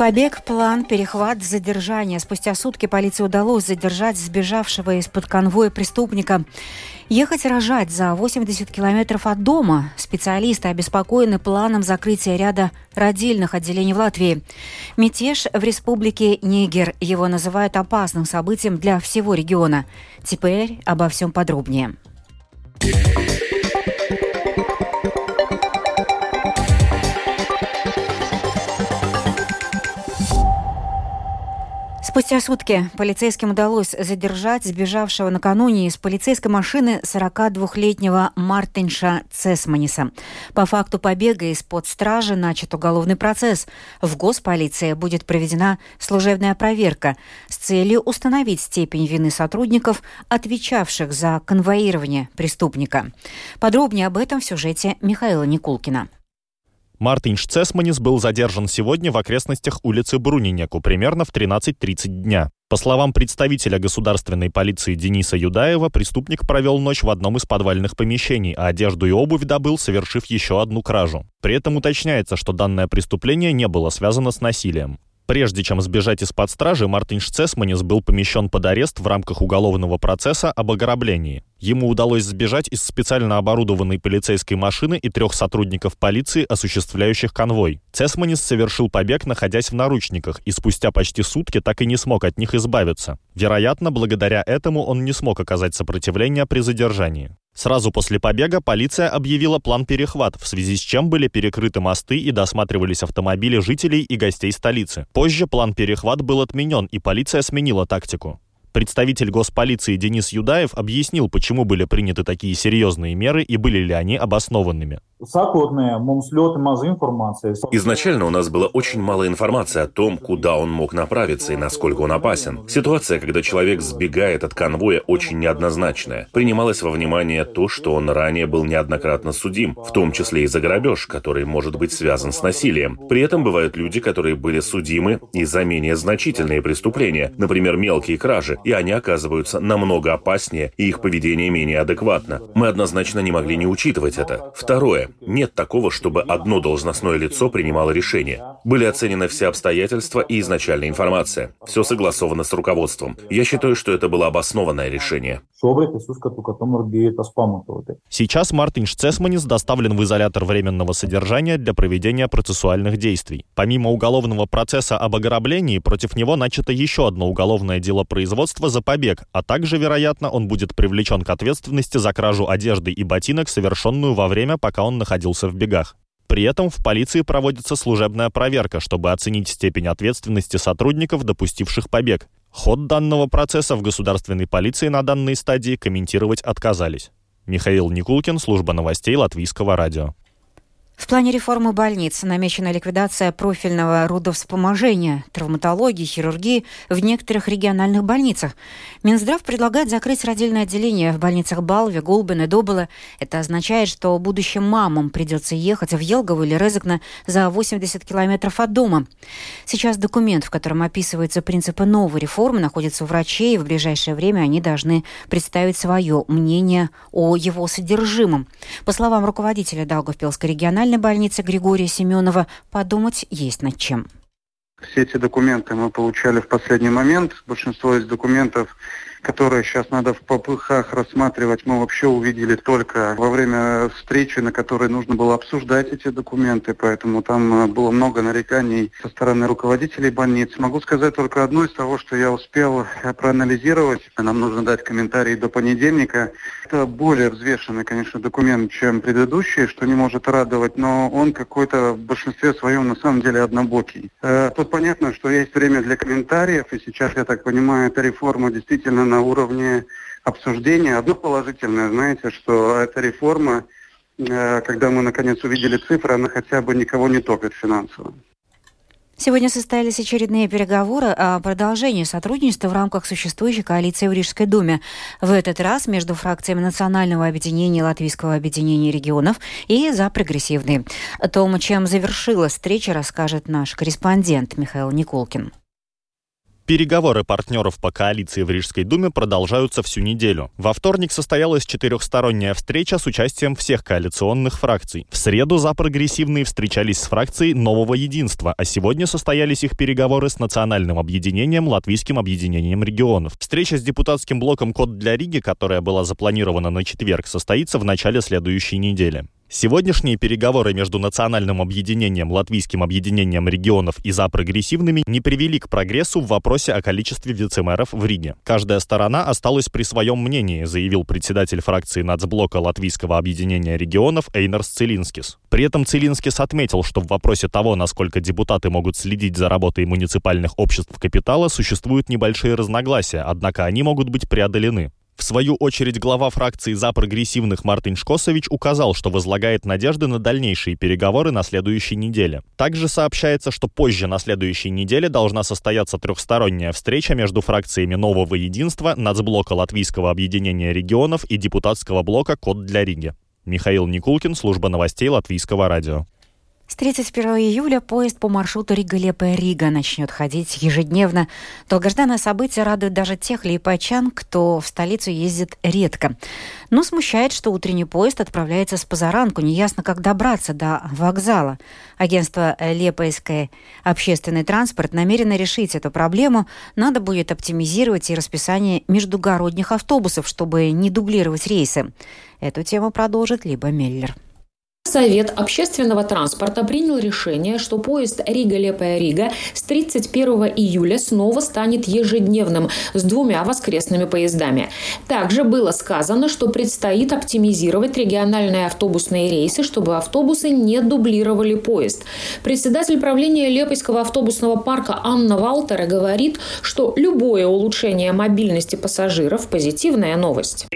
Побег, план, перехват, задержание. Спустя сутки полиции удалось задержать сбежавшего из-под конвоя преступника. Ехать рожать за 80 километров от дома. Специалисты обеспокоены планом закрытия ряда родильных отделений в Латвии. Мятеж в республике Нигер. Его называют опасным событием для всего региона. Теперь обо всем подробнее. Спустя сутки полицейским удалось задержать сбежавшего накануне из полицейской машины 42-летнего Мартинша Цесманиса. По факту побега из-под стражи начат уголовный процесс. В госполиции будет проведена служебная проверка с целью установить степень вины сотрудников, отвечавших за конвоирование преступника. Подробнее об этом в сюжете Михаила Никулкина. Мартин Шцесманис был задержан сегодня в окрестностях улицы Брунинеку примерно в 13.30 дня. По словам представителя государственной полиции Дениса Юдаева, преступник провел ночь в одном из подвальных помещений, а одежду и обувь добыл, совершив еще одну кражу. При этом уточняется, что данное преступление не было связано с насилием. Прежде чем сбежать из-под стражи, Мартин Шцесманис был помещен под арест в рамках уголовного процесса об ограблении. Ему удалось сбежать из специально оборудованной полицейской машины и трех сотрудников полиции, осуществляющих конвой. Цесманис совершил побег, находясь в наручниках, и спустя почти сутки так и не смог от них избавиться. Вероятно, благодаря этому он не смог оказать сопротивление при задержании. Сразу после побега полиция объявила план перехват, в связи с чем были перекрыты мосты и досматривались автомобили жителей и гостей столицы. Позже план перехват был отменен, и полиция сменила тактику. Представитель госполиции Денис Юдаев объяснил, почему были приняты такие серьезные меры и были ли они обоснованными. Изначально у нас было очень мало информации о том, куда он мог направиться и насколько он опасен. Ситуация, когда человек сбегает от конвоя, очень неоднозначная. Принималось во внимание то, что он ранее был неоднократно судим, в том числе и за грабеж, который может быть связан с насилием. При этом бывают люди, которые были судимы и за менее значительные преступления, например, мелкие кражи, и они оказываются намного опаснее, и их поведение менее адекватно. Мы однозначно не могли не учитывать это. Второе. Нет такого, чтобы одно должностное лицо принимало решение. Были оценены все обстоятельства и изначальная информация. Все согласовано с руководством. Я считаю, что это было обоснованное решение. Сейчас Мартин Шцесманис доставлен в изолятор временного содержания для проведения процессуальных действий. Помимо уголовного процесса об ограблении, против него начато еще одно уголовное дело производства за побег, а также, вероятно, он будет привлечен к ответственности за кражу одежды и ботинок, совершенную во время, пока он находился в бегах. При этом в полиции проводится служебная проверка, чтобы оценить степень ответственности сотрудников, допустивших побег. Ход данного процесса в государственной полиции на данной стадии комментировать отказались. Михаил Никулкин, служба новостей Латвийского радио. В плане реформы больниц намечена ликвидация профильного родовспоможения, травматологии, хирургии в некоторых региональных больницах. Минздрав предлагает закрыть родильное отделение в больницах Балве, Гулбен и Добыла. Это означает, что будущим мамам придется ехать в Елгову или Резекна за 80 километров от дома. Сейчас документ, в котором описываются принципы новой реформы, находится у врачей, и в ближайшее время они должны представить свое мнение о его содержимом. По словам руководителя Даугавпилской региональной региональной больницы Григория Семенова подумать есть над чем. Все эти документы мы получали в последний момент. Большинство из документов которые сейчас надо в попыхах рассматривать, мы вообще увидели только во время встречи, на которой нужно было обсуждать эти документы, поэтому там э, было много нареканий со стороны руководителей больниц. Могу сказать только одно из того, что я успел э, проанализировать. Нам нужно дать комментарии до понедельника. Это более взвешенный, конечно, документ, чем предыдущий, что не может радовать, но он какой-то в большинстве своем на самом деле однобокий. Э, тут понятно, что есть время для комментариев, и сейчас, я так понимаю, эта реформа действительно на уровне обсуждения. Одно положительное, знаете, что эта реформа, э, когда мы наконец увидели цифры, она хотя бы никого не топит финансово. Сегодня состоялись очередные переговоры о продолжении сотрудничества в рамках существующей коалиции в Рижской думе. В этот раз между фракциями Национального объединения Латвийского объединения регионов и за прогрессивные. О том, чем завершилась встреча, расскажет наш корреспондент Михаил Николкин. Переговоры партнеров по коалиции в Рижской думе продолжаются всю неделю. Во вторник состоялась четырехсторонняя встреча с участием всех коалиционных фракций. В среду за прогрессивные встречались с фракцией Нового Единства, а сегодня состоялись их переговоры с национальным объединением Латвийским объединением регионов. Встреча с депутатским блоком «Код для Риги», которая была запланирована на четверг, состоится в начале следующей недели. Сегодняшние переговоры между Национальным объединением, Латвийским объединением регионов и за прогрессивными не привели к прогрессу в вопросе о количестве вице-мэров в Риге. Каждая сторона осталась при своем мнении, заявил председатель фракции нацблока Латвийского объединения регионов Эйнарс Целинскис. При этом Целинскис отметил, что в вопросе того, насколько депутаты могут следить за работой муниципальных обществ капитала, существуют небольшие разногласия, однако они могут быть преодолены. В свою очередь глава фракции «За прогрессивных» Мартин Шкосович указал, что возлагает надежды на дальнейшие переговоры на следующей неделе. Также сообщается, что позже на следующей неделе должна состояться трехсторонняя встреча между фракциями Нового Единства, Нацблока Латвийского объединения регионов и депутатского блока «Код для Риги». Михаил Никулкин, служба новостей Латвийского радио. С 31 июля поезд по маршруту Рига-Лиепая-Рига начнет ходить ежедневно. Долгожданное событие радует даже тех лиепайчан, кто в столицу ездит редко. Но смущает, что утренний поезд отправляется спозаранку. Неясно, как добраться до вокзала. Агентство «Лиепайский общественный транспорт» намерено решить эту проблему. Надо будет оптимизировать и расписание междугородних автобусов, чтобы не дублировать рейсы. Эту тему продолжит Либа Меллер. Совет общественного транспорта принял решение, что поезд Рига-Лиепая-Рига с 31 июля снова станет ежедневным с двумя воскресными поездами. Также было сказано, что предстоит оптимизировать региональные автобусные рейсы, чтобы автобусы не дублировали поезд. Председатель правления Лиепайского автобусного парка Анна Валтера говорит, что любое улучшение мобильности пассажиров – позитивная новость.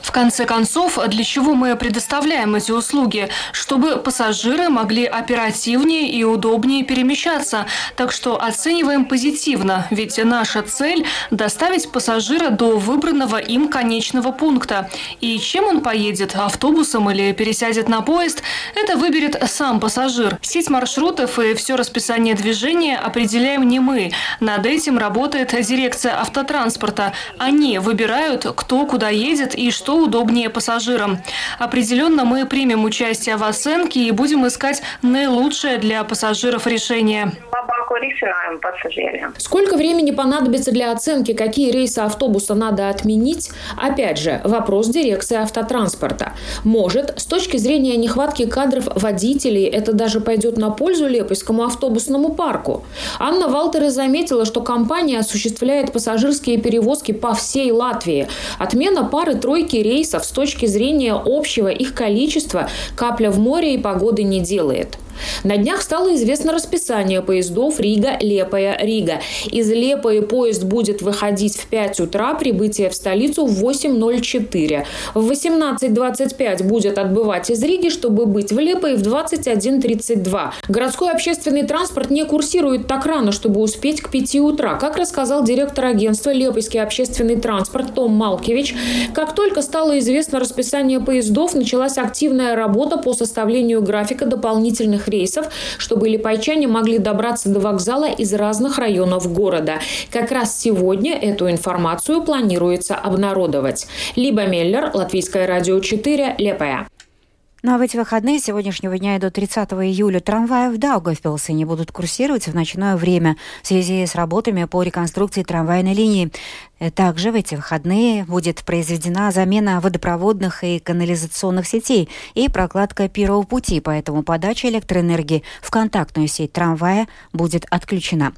В конце концов, концов, для чего мы предоставляем эти услуги? Чтобы пассажиры могли оперативнее и удобнее перемещаться. Так что оцениваем позитивно, ведь наша цель – доставить пассажира до выбранного им конечного пункта. И чем он поедет, автобусом или пересядет на поезд, это выберет сам пассажир. Сеть маршрутов и все расписание движения определяем не мы. Над этим работает дирекция автотранспорта. Они выбирают, кто куда едет и что удобнее пассажирам. Определенно мы примем участие в оценке и будем искать наилучшее для пассажиров решение. Сколько времени понадобится для оценки, какие рейсы автобуса надо отменить? Опять же, вопрос дирекции автотранспорта. Может, с точки зрения нехватки кадров водителей, это даже пойдет на пользу Лепойскому автобусному парку? Анна Валтеры заметила, что компания осуществляет пассажирские перевозки по всей Латвии. Отмена пары-тройки рейсов с точки зрения общего их количества капля в море и погоды не делает. На днях стало известно расписание поездов Рига-Лиепая-Рига. Из Лиепаи поезд будет выходить в 5 утра, прибытие в столицу в 8.04. В 18.25 будет отбывать из Риги, чтобы быть в Лиепае в 21.32. Городской общественный транспорт не курсирует так рано, чтобы успеть к 5 утра. Как рассказал директор агентства «Лиепайский общественный транспорт» Том Малкевич, как только стало известно расписание поездов, началась активная работа по составлению графика дополнительных рейсов, чтобы липайчане могли добраться до вокзала из разных районов города. Как раз сегодня эту информацию планируется обнародовать. Либо Меллер, Латвийское радио 4, Лепая. Ну а в эти выходные сегодняшнего дня и до 30 июля трамваи в Даугавпилсе не будут курсировать в ночное время в связи с работами по реконструкции трамвайной линии. Э, также в эти выходные будет произведена замена водопроводных и канализационных сетей и прокладка первого пути, поэтому подача электроэнергии в контактную сеть трамвая будет отключена.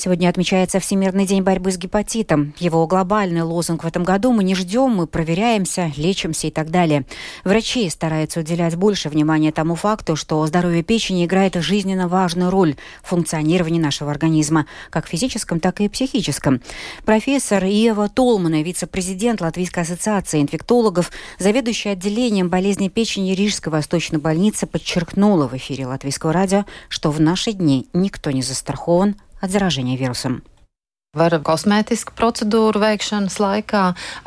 Сегодня отмечается Всемирный день борьбы с гепатитом. Его глобальный лозунг в этом году «Мы не ждем, мы проверяемся, лечимся и так далее». Врачи стараются уделять больше внимания тому факту, что здоровье печени играет жизненно важную роль в функционировании нашего организма, как физическом, так и психическом. Профессор Ева Толмана, вице-президент Латвийской ассоциации инфектологов, заведующая отделением болезней печени Рижской восточной больницы, подчеркнула в эфире Латвийского радио, что в наши дни никто не застрахован от заражения вирусом. Var kosmētisku procedūru veikšanas laikā,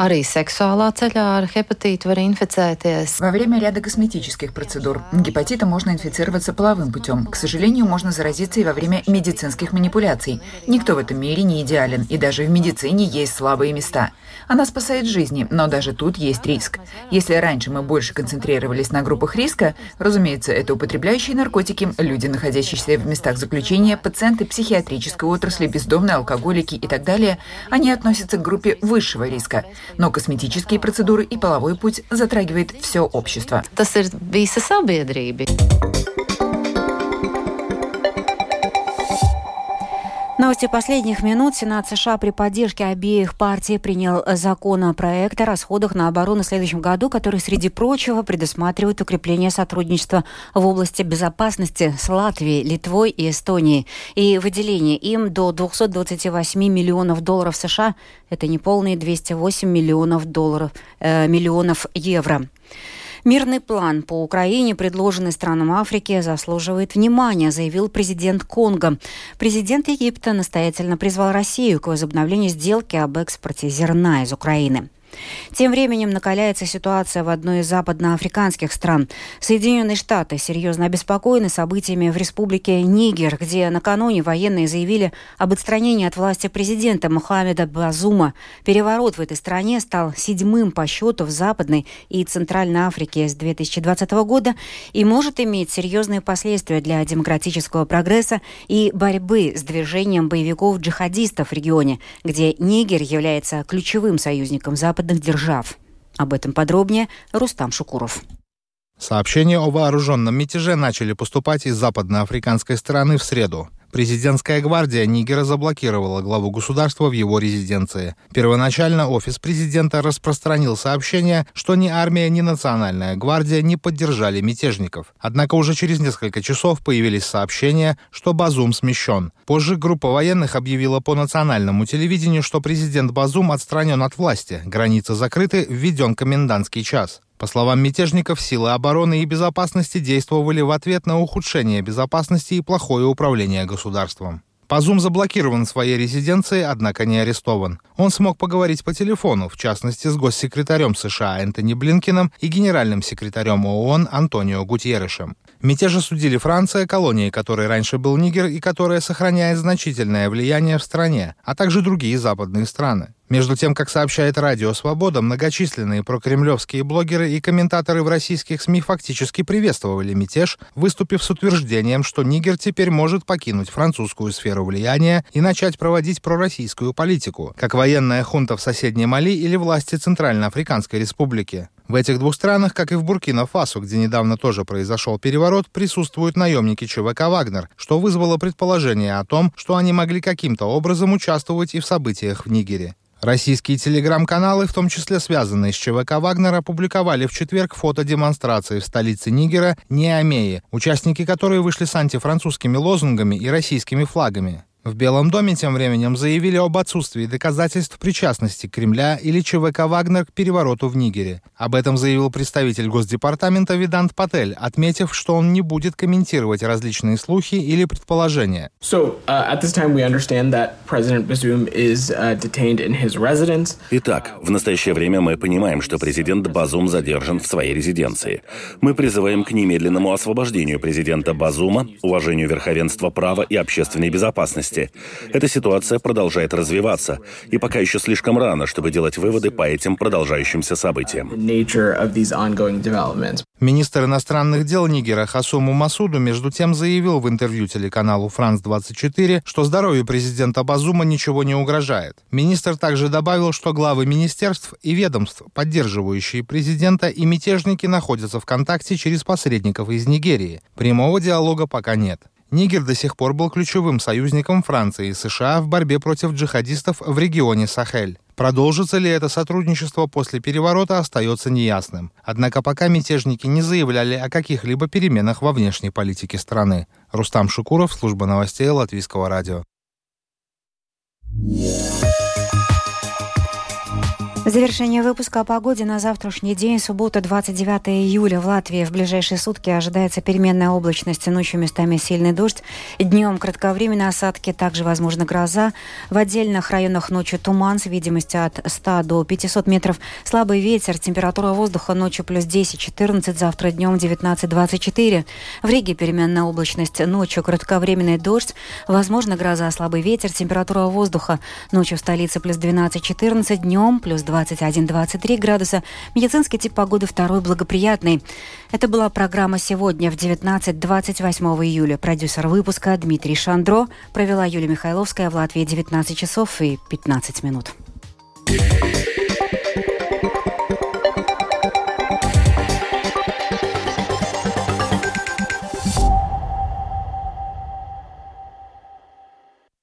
arī сексуальная ceļā ar гепатиту var инфицēties. Во время ряда косметических процедур гепатитом можно инфицироваться половым путем. К сожалению, можно заразиться и во время медицинских манипуляций. Никто в этом мире не идеален, и даже в медицине есть слабые места. Она спасает жизни, но даже тут есть риск. Если раньше мы больше концентрировались на группах риска, разумеется, это употребляющие наркотики, люди, находящиеся в местах заключения, пациенты психиатрической отрасли, бездомные алкоголики, и так далее, они относятся к группе высшего риска. Но косметические процедуры и половой путь затрагивает все общество. Tas. Новости последних минут. Сенат США при поддержке обеих партий принял законопроект о расходах на оборону в следующем году, который, среди прочего, предусматривает укрепление сотрудничества в области безопасности с Латвией, Литвой и Эстонией и выделение им до 228 миллионов долларов США. Это неполные 208 миллионов долларов, э, миллионов евро. Мирный план по Украине, предложенный странам Африки, заслуживает внимания, заявил президент Конго. Президент Египта настоятельно призвал Россию к возобновлению сделки об экспорте зерна из Украины. Тем временем накаляется ситуация в одной из западноафриканских стран. Соединенные Штаты серьезно обеспокоены событиями в республике Нигер, где накануне военные заявили об отстранении от власти президента Мухаммеда Базума. Переворот в этой стране стал седьмым по счету в Западной и Центральной Африке с 2020 года и может иметь серьезные последствия для демократического прогресса и борьбы с движением боевиков-джихадистов в регионе, где Нигер является ключевым союзником Запада западных держав. Об этом подробнее Рустам Шукуров. Сообщения о вооруженном мятеже начали поступать из западноафриканской стороны в среду. Президентская гвардия Нигера заблокировала главу государства в его резиденции. Первоначально офис президента распространил сообщение, что ни армия, ни национальная гвардия не поддержали мятежников. Однако уже через несколько часов появились сообщения, что Базум смещен. Позже группа военных объявила по национальному телевидению, что президент Базум отстранен от власти, границы закрыты, введен комендантский час. По словам мятежников, силы обороны и безопасности действовали в ответ на ухудшение безопасности и плохое управление государством. Пазум заблокирован в своей резиденции, однако не арестован. Он смог поговорить по телефону, в частности, с госсекретарем США Энтони Блинкином и генеральным секретарем ООН Антонио Гутьерешем. Мятеж осудили Франция, колонией которой раньше был Нигер и которая сохраняет значительное влияние в стране, а также другие западные страны. Между тем, как сообщает Радио Свобода, многочисленные прокремлевские блогеры и комментаторы в российских СМИ фактически приветствовали мятеж, выступив с утверждением, что Нигер теперь может покинуть французскую сферу влияния и начать проводить пророссийскую политику, как военная хунта в соседней Мали или власти Центральноафриканской Республики. В этих двух странах, как и в Буркина-Фасо, где недавно тоже произошел переворот, присутствуют наемники ЧВК «Вагнер», что вызвало предположение о том, что они могли каким-то образом участвовать и в событиях в Нигере. Российские телеграм-каналы, в том числе связанные с ЧВК «Вагнер», опубликовали в четверг фото демонстрации в столице Нигера Ниамее, участники которой вышли с антифранцузскими лозунгами и российскими флагами. В Белом доме тем временем заявили об отсутствии доказательств причастности Кремля или ЧВК «Вагнер» к перевороту в Нигере. Об этом заявил представитель Госдепартамента Видант Патель, отметив, что он не будет комментировать различные слухи или предположения. Uh, uh, Итак, в настоящее время мы понимаем, что президент Базум задержан в своей резиденции. Мы призываем к немедленному освобождению президента Базума, уважению верховенства права и общественной безопасности месте. Эта ситуация продолжает развиваться, и пока еще слишком рано, чтобы делать выводы по этим продолжающимся событиям. Министр иностранных дел Нигера Хасуму Масуду между тем заявил в интервью телеканалу «Франс-24», что здоровью президента Базума ничего не угрожает. Министр также добавил, что главы министерств и ведомств, поддерживающие президента и мятежники, находятся в контакте через посредников из Нигерии. Прямого диалога пока нет. Нигер до сих пор был ключевым союзником Франции и США в борьбе против джихадистов в регионе Сахель. Продолжится ли это сотрудничество после переворота, остается неясным. Однако пока мятежники не заявляли о каких-либо переменах во внешней политике страны. Рустам Шукуров, служба новостей Латвийского радио. Завершение выпуска о погоде на завтрашний день, суббота, 29 июля. В Латвии в ближайшие сутки ожидается переменная облачность, ночью местами сильный дождь, днем кратковременные осадки, также возможна гроза. В отдельных районах ночью туман с видимостью от 100 до 500 метров, слабый ветер, температура воздуха ночью плюс 10-14, завтра днем 19-24. В Риге переменная облачность, ночью кратковременный дождь, возможно гроза, слабый ветер, температура воздуха ночью в столице плюс 12-14, днем плюс 20 21-23 градуса. Медицинский тип погоды второй благоприятный. Это была программа «Сегодня» в 19-28 июля. Продюсер выпуска Дмитрий Шандро. Провела Юлия Михайловская в Латвии 19 часов и 15 минут. Yeah.